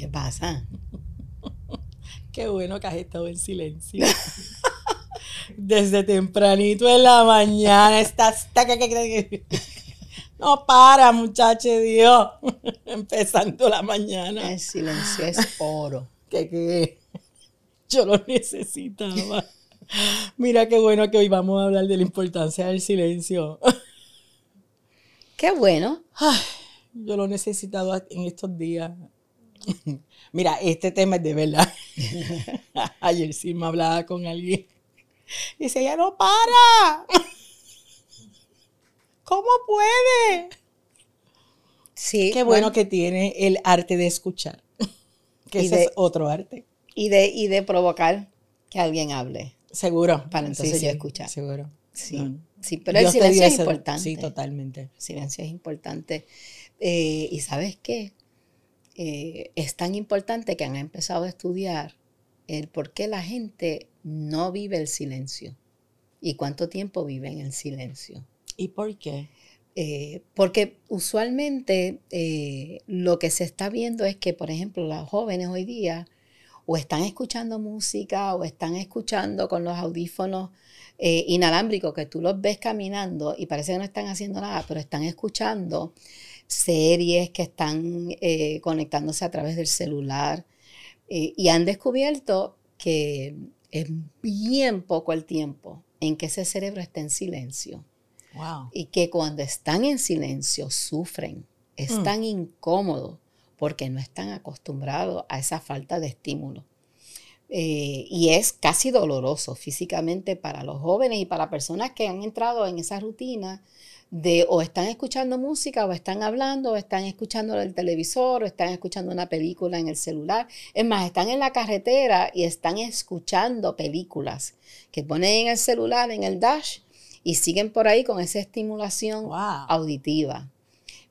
¿Qué pasa? Qué bueno que has estado en silencio. Desde tempranito en la mañana estás... No para, muchacho Dios. Empezando la mañana. El silencio es oro. Que, que yo lo necesitaba. Mira qué bueno que hoy vamos a hablar de la importancia del silencio. Qué bueno. yo lo he necesitado en estos días. Mira, este tema es de verdad. Ayer sí me hablaba con alguien. Y dice, ya no para. ¿Cómo puede? Sí. Qué bueno, que tiene el arte de escuchar. Que ese es otro arte. Y de, y de provocar que alguien hable. Seguro. Para entonces yo escuchar. Seguro. Sí. Sí, pero el silencio es importante. Sí, totalmente. El silencio es importante. Eh, y sabes qué? Eh, es tan importante que han empezado a estudiar el por qué la gente no vive el silencio y cuánto tiempo vive en el silencio. ¿Y por qué? Eh, porque usualmente eh, lo que se está viendo es que, por ejemplo, los jóvenes hoy día o están escuchando música o están escuchando con los audífonos eh, inalámbricos que tú los ves caminando y parece que no están haciendo nada, pero están escuchando series que están conectándose a través del celular y han descubierto que es bien poco el tiempo en que ese cerebro está en silencio. Y que cuando están en silencio sufren, están mm. incómodos porque no están acostumbrados a esa falta de estímulo. Eh, y es casi doloroso físicamente para los jóvenes y para personas que han entrado en esa rutina de o están escuchando música o están hablando o están escuchando el televisor o están escuchando una película en el celular. Es más, están en la carretera y están escuchando películas que ponen en el celular, en el dash, y siguen por ahí con esa estimulación auditiva.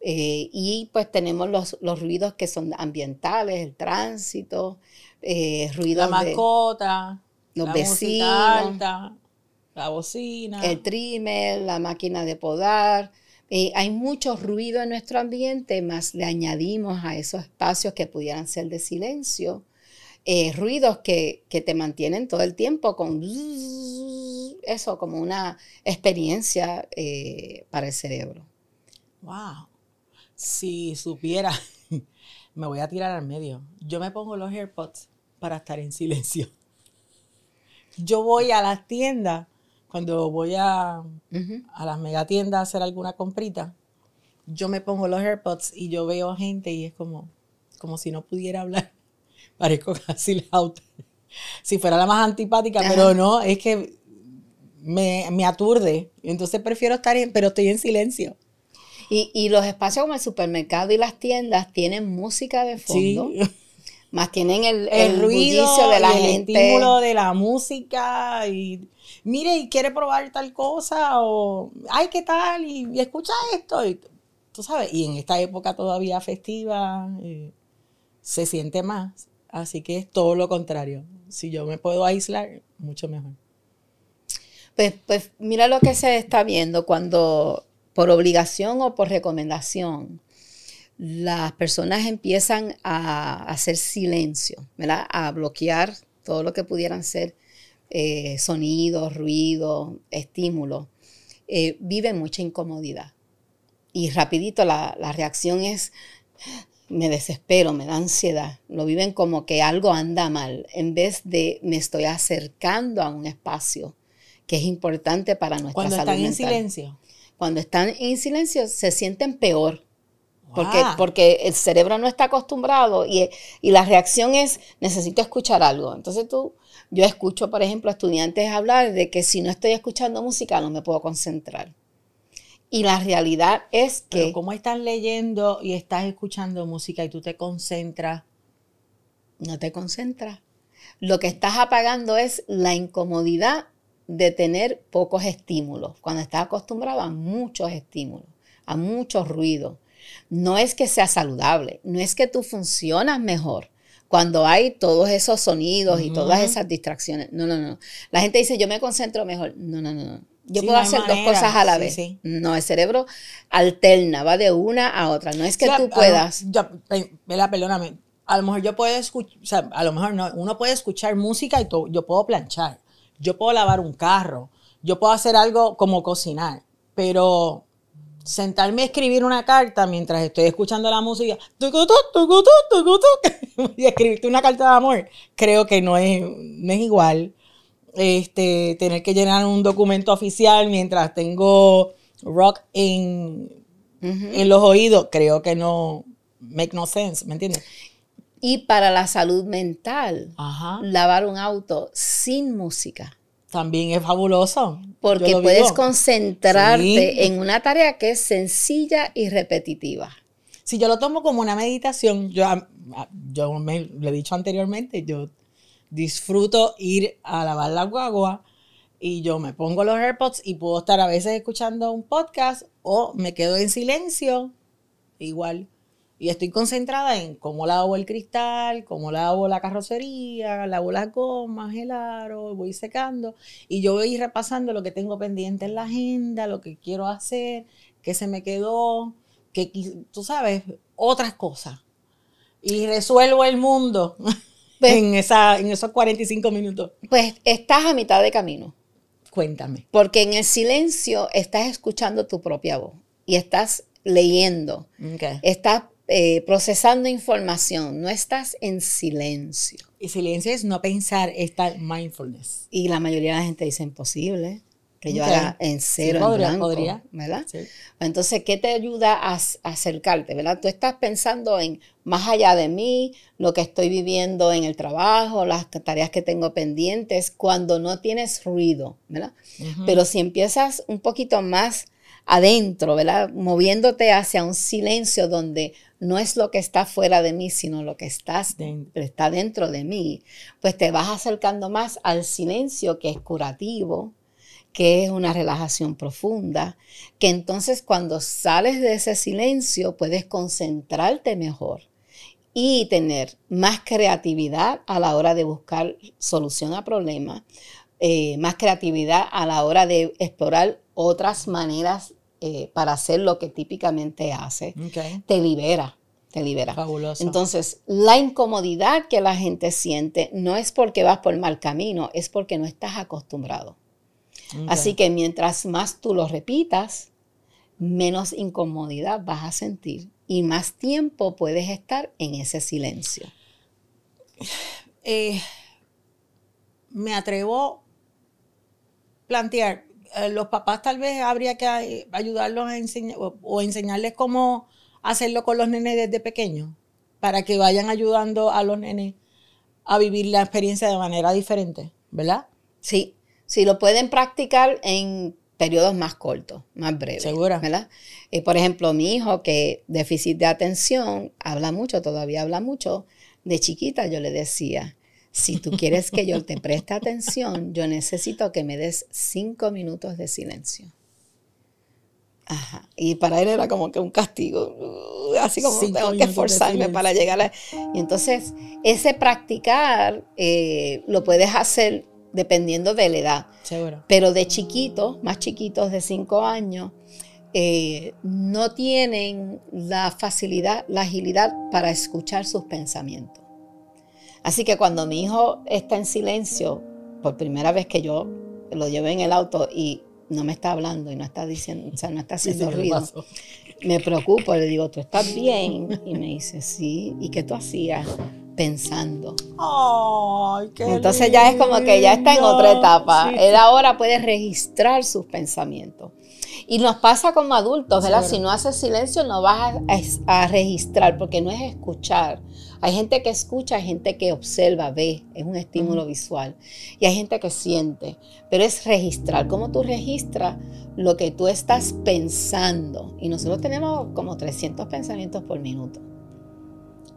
Eh, y pues tenemos los, ruidos que son ambientales, el tránsito, eh, ruidos La mascota, los vecinos, la bocina, el trimmer, la máquina de podar. Eh, hay mucho ruido en nuestro ambiente, más le añadimos a esos espacios que pudieran ser de silencio, ruidos que, que, te mantienen todo el tiempo con eso como una experiencia eh, para el cerebro. Wow. Si supiera, me voy a tirar al medio. Yo me pongo los AirPods para estar en silencio. Yo voy a las tiendas, cuando voy a, a las megatiendas a hacer alguna comprita, yo me pongo los AirPods y yo veo gente y es como, como si no pudiera hablar. Parezco casi la. Si fuera la más antipática, pero no, es que me, me aturde. Entonces prefiero estar, en, pero estoy en silencio. Y, y, los espacios como el supermercado y las tiendas tienen música de fondo. Más tienen el, el, ruido de la gente. El estímulo de la música. Y mire, y quiere probar tal cosa. O, ay, ¿qué tal? Y, escucha esto. Y, tú sabes, y en esta época todavía festiva eh, se siente más. Así que es todo lo contrario. Si yo me puedo aislar, mucho mejor. Pues, pues mira lo que se está viendo cuando por obligación o por recomendación las personas empiezan a hacer silencio, ¿verdad? A bloquear todo lo que pudieran ser eh, sonidos, ruidos, estímulos. Eh, viven mucha incomodidad. Y rapidito la, la reacción es, me desespero, me da ansiedad. Lo viven como que algo anda mal, en vez de me estoy acercando a un espacio que es importante para nuestra Cuando salud están en silencio. Cuando están en silencio se sienten peor. Porque, porque el cerebro no está acostumbrado y, y, la reacción es, necesito escuchar algo. Entonces tú, yo escucho, por ejemplo, a estudiantes hablar de que si no estoy escuchando música no me puedo concentrar. Y la realidad es que... Pero ¿Cómo estás leyendo y estás escuchando música y tú te concentras? No te concentras. Lo que estás apagando es la incomodidad de tener pocos estímulos, cuando estás acostumbrado a muchos estímulos, a muchos ruidos. No es que sea saludable, no es que tú funcionas mejor cuando hay todos esos sonidos y todas esas distracciones. No, no, no. La gente dice, yo me concentro mejor. No, no, no. Yo puedo hacer dos cosas a la vez. No, el cerebro alterna, va de una a otra. No es que tú puedas. Ya, perdóname, a lo mejor yo puedo escuchar, o sea, a lo mejor no, uno puede escuchar música y yo puedo planchar, yo puedo lavar un carro, yo puedo hacer algo como cocinar, pero sentarme a escribir una carta mientras estoy escuchando la música y escribirte una carta de amor, creo que no es, no es igual. Este, tener que llenar un documento oficial mientras tengo rock en, en los oídos, creo que no make no sense, ¿me entiendes? Y para la salud mental, Ajá. lavar un auto sin música. También es fabuloso. Porque puedes concentrarte Sí. en una tarea que es sencilla y repetitiva. Si yo lo tomo como una meditación, yo, a- a- yo me, lo he dicho anteriormente, yo disfruto ir a lavar la guagua y yo me pongo los AirPods y puedo estar a veces escuchando un podcast o me quedo en silencio, igual. Y estoy concentrada en cómo lavo el cristal, cómo lavo la carrocería, lavo las gomas, el aro, voy secando. Y yo voy repasando lo que tengo pendiente en la agenda, lo que quiero hacer, qué se me quedó, que tú sabes, otras cosas. Y resuelvo el mundo Pues- en, esa, en esos 45 minutos. Pues estás a mitad de camino. Cuéntame. Porque en el silencio estás escuchando tu propia voz y estás leyendo, Okay. estás eh, procesando información, no estás en silencio. Y silencio es no pensar, estar mindfulness. Y la mayoría de la gente dice imposible que yo haga en Sí, cero, en podría, blanco, podría. ¿verdad? Sí. Entonces, ¿qué te ayuda a, ac- a acercarte, verdad? Tú estás pensando en más allá de mí, lo que estoy viviendo en el trabajo, las tareas que tengo pendientes, cuando no tienes ruido, ¿verdad? Pero si empiezas un poquito más adentro, ¿verdad? Moviéndote hacia un silencio donde no es lo que está fuera de mí, sino lo que estás está dentro de mí, pues te vas acercando más al silencio que es curativo, que es una relajación profunda, que entonces cuando sales de ese silencio puedes concentrarte mejor y tener más creatividad a la hora de buscar solución a problemas, eh, más creatividad a la hora de explorar otras maneras eh, para hacer lo que típicamente hace. Te libera, te libera. Fabuloso. Entonces, la incomodidad que la gente siente no es porque vas por mal camino, es porque no estás acostumbrado. Así que mientras más tú lo repitas, menos incomodidad vas a sentir y más tiempo puedes estar en ese silencio. Eh, me atrevo a plantear, eh, los papás tal vez habría que eh, ayudarlos a enseñar o, o enseñarles cómo hacerlo con los nenes desde pequeños, para que vayan ayudando a los nenes a vivir la experiencia de manera diferente, ¿verdad? Sí, sí, lo pueden practicar en periodos más cortos, más breves. Segura. ¿verdad? Eh, por ejemplo, mi hijo que déficit de atención, habla mucho, todavía habla mucho. De chiquita yo le decía, si tú quieres que yo te preste atención, yo necesito que me des cinco minutos de silencio. Ajá. Y para él era como que un castigo, uh, así como Cinco tengo que esforzarme para llegar a... Y entonces, ese practicar eh, lo puedes hacer dependiendo de la edad. Seguro. Pero de chiquitos, más chiquitos de 5 años, eh, no tienen la facilidad, la agilidad para escuchar sus pensamientos. Así que cuando mi hijo está en silencio, por primera vez que yo lo llevé en el auto y no me está hablando y no está diciendo, o sea, no está haciendo Sí, sí, ¿qué ruido, me preocupo, le digo, ¿tú estás bien? Y me dice, sí. ¿Y qué tú hacías? Pensando. Ay, qué Entonces ya es como que ya está en otra etapa. Sí, Él ahora puede registrar sus pensamientos. Y nos pasa como adultos, ¿verdad? Si no haces silencio no vas a, a registrar, porque no es escuchar. Hay gente que escucha, hay gente que observa, ve, es un estímulo visual. Y hay gente que siente, pero es registrar. ¿Cómo tú registras lo que tú estás pensando? Y nosotros tenemos como 300 pensamientos por minuto.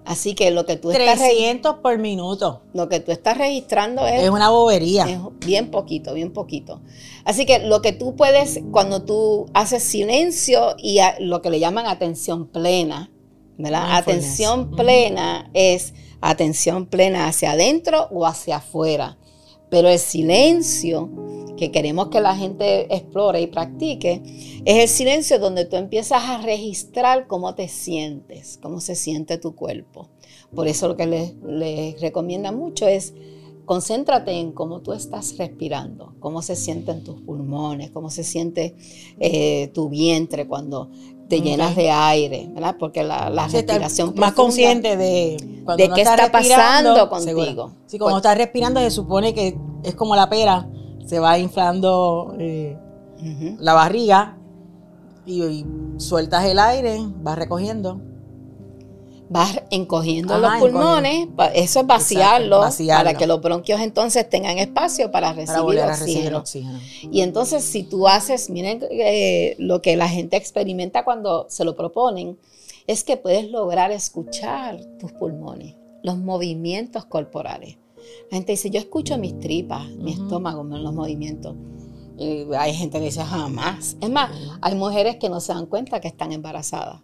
Así que lo que tú estás, re- 300 por minuto. lo que tú estás registrando Es una bobería. es bien poquito, bien poquito. Así que lo que tú puedes, cuando tú haces silencio y a- lo que le llaman atención plena, ¿verdad? Atención plena es atención plena hacia adentro o hacia afuera. Pero el silencio que queremos que la gente explore y practique, es el silencio donde tú empiezas a registrar cómo te sientes, cómo se siente tu cuerpo. Por eso lo que les, les recomienda mucho es concéntrate en cómo tú estás respirando, cómo se sienten tus pulmones, cómo se siente eh, tu vientre cuando te llenas de aire, ¿verdad? Porque la, la respiración más consciente de, de qué está pasando contigo. Sí, cuando estás respirando se supone que es como la pera, se va inflando eh, la barriga y, sueltas el aire, vas recogiendo vas encogiendo los pulmones, eso es vaciarlos, para que los bronquios entonces tengan espacio para recibir, oxígeno. Y entonces si tú haces, miren eh, lo que la gente experimenta cuando se lo proponen, es que puedes lograr escuchar tus pulmones, los movimientos corporales. La gente dice, yo escucho mis tripas, mi estómago, los movimientos. Y hay gente que dice, jamás. Es más, hay mujeres que no se dan cuenta que están embarazadas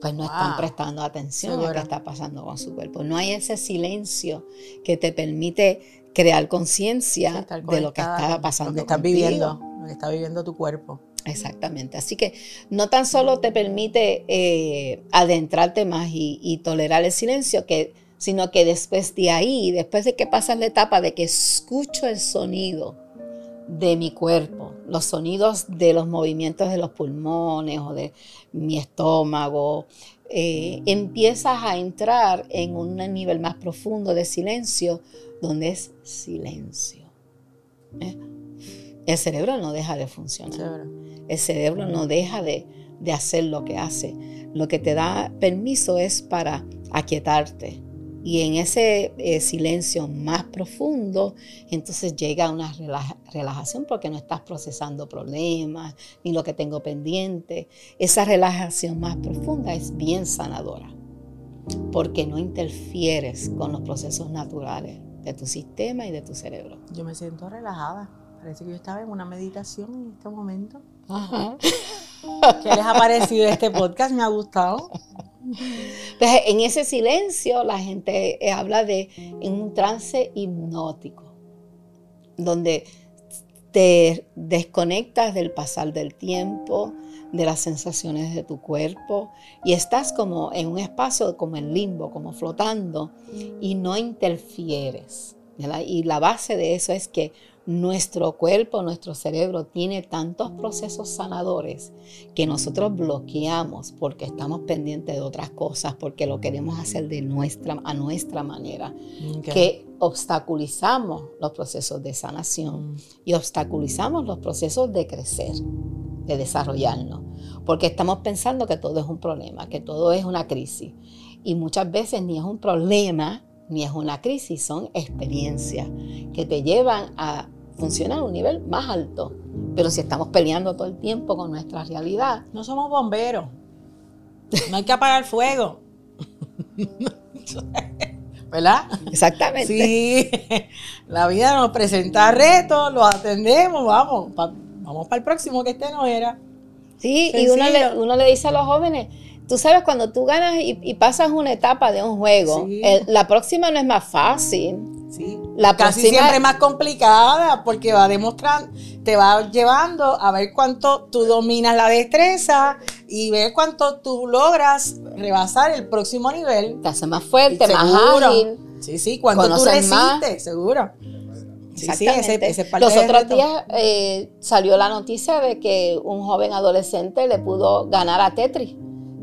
pues no están prestando atención a lo que está pasando con su cuerpo. No hay ese silencio que te permite crear conciencia de lo que está pasando. Lo que estás viviendo, lo que está viviendo tu cuerpo. Exactamente. Así que no tan solo te permite eh, adentrarte más y, tolerar el silencio, que, sino que después de ahí, después de que pasas la etapa de que escucho el sonido de mi cuerpo, los sonidos de los movimientos de los pulmones o de mi estómago, eh, empiezas a entrar en un nivel más profundo de silencio, donde es silencio. ¿eh? El cerebro no deja de funcionar. El cerebro no deja de, de hacer lo que hace. Lo que te da permiso es para aquietarte, y en ese eh, silencio más profundo, entonces llega una relajación porque no estás procesando problemas ni lo que tengo pendiente. Esa relajación más profunda es bien sanadora porque no interfieres con los procesos naturales de tu sistema y de tu cerebro. Yo me siento relajada. Parece que yo estaba en una meditación en este momento. ¿Qué les ha parecido este podcast? Me ha gustado. Entonces, en ese silencio la gente eh, habla de un trance hipnótico, donde te desconectas del pasar del tiempo, de las sensaciones de tu cuerpo y estás como en un espacio como en limbo, como flotando y no interfieres. Y la base de eso es que nuestro cuerpo, nuestro cerebro tiene tantos procesos sanadores que nosotros bloqueamos porque estamos pendientes de otras cosas, porque lo queremos hacer de nuestra, a nuestra manera, que obstaculizamos los procesos de sanación mm. y obstaculizamos los procesos de crecer, de desarrollarnos, porque estamos pensando que todo es un problema, que todo es una crisis. Y muchas veces ni es un problema, ni es una crisis, son experiencias que te llevan a funcionar a un nivel más alto. Pero si estamos peleando todo el tiempo con nuestra realidad. No somos bomberos. No hay que apagar fuego. ¿Verdad? Exactamente. Sí, la vida nos presenta retos, los atendemos, vamos, vamos para el próximo que este no era. Sí, y uno le, uno le dice a los jóvenes, Tú sabes, cuando tú ganas y, pasas una etapa de un juego, la próxima no es más fácil. Sí. La Casi siempre es más complicada porque va demostrando, te va llevando a ver cuánto tú dominas la destreza y ver cuánto tú logras rebasar el próximo nivel. Te hace más fuerte, más ágil. Sí, sí, cuando tú resistes, seguro. Sí, sí, ese, ese Los otros días eh, salió la noticia de que un joven adolescente le pudo ganar a Tetris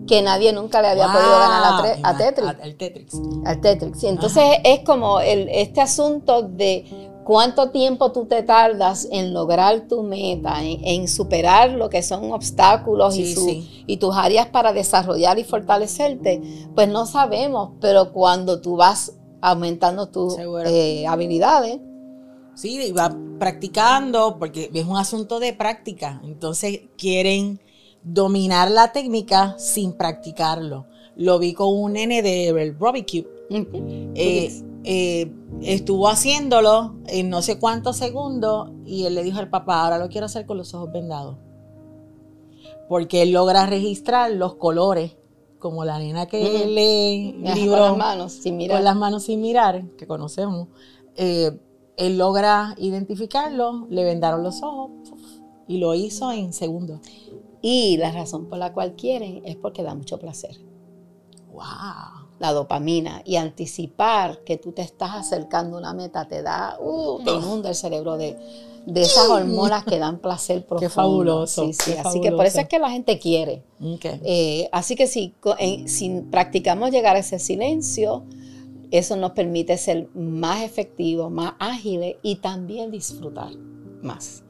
que nadie nunca le había podido ganar a, Tetris. Al Tetris. Al Tetris. entonces es como el, este asunto de cuánto tiempo tú te tardas en lograr tu meta, en, superar lo que son obstáculos y, y tus áreas para desarrollar y fortalecerte, pues no sabemos, pero cuando tú vas aumentando tus eh, habilidades. Sí, va practicando, porque es un asunto de práctica, entonces quieren dominar la técnica sin practicarlo. Lo vi con un nene de Robbie eh, eh, estuvo haciéndolo en no sé cuántos segundos y él le dijo al papá, ahora lo quiero hacer con los ojos vendados. Porque él logra registrar los colores, como la nena que lee libros con las manos sin mirar. Con las manos sin mirar, que conocemos. Eh, él logra identificarlo, le vendaron los ojos y lo hizo en segundos. Y la razón por la cual quieren es porque da mucho placer. ¡Wow! La dopamina y anticipar que tú te estás acercando a una meta te da, uh, te inunda el cerebro de, de esas hormonas que dan placer profundo. Qué fabuloso. Sí, sí. qué Así que por eso es que la gente quiere. Ok. Eh, así que si, en- si practicamos llegar a ese silencio, eso nos permite ser más efectivos, más ágiles y también disfrutar más.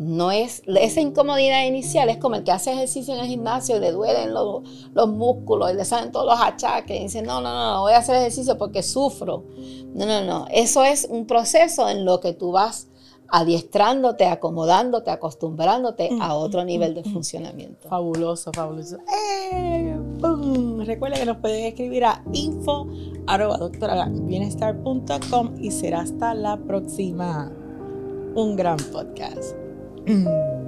No es, esa incomodidad inicial es como el que hace ejercicio en el gimnasio y le duelen los, los músculos y le salen todos los achaques y dice, no, no, no, no voy a hacer ejercicio porque sufro. No, no, no. Eso es un proceso en lo que tú vas adiestrándote, acomodándote, acostumbrándote a otro nivel de funcionamiento. Fabuloso, fabuloso. ¡Eh! Recuerda que nos pueden escribir a info arroba doctorabienestar.com y será hasta la próxima. Un gran podcast. Mm.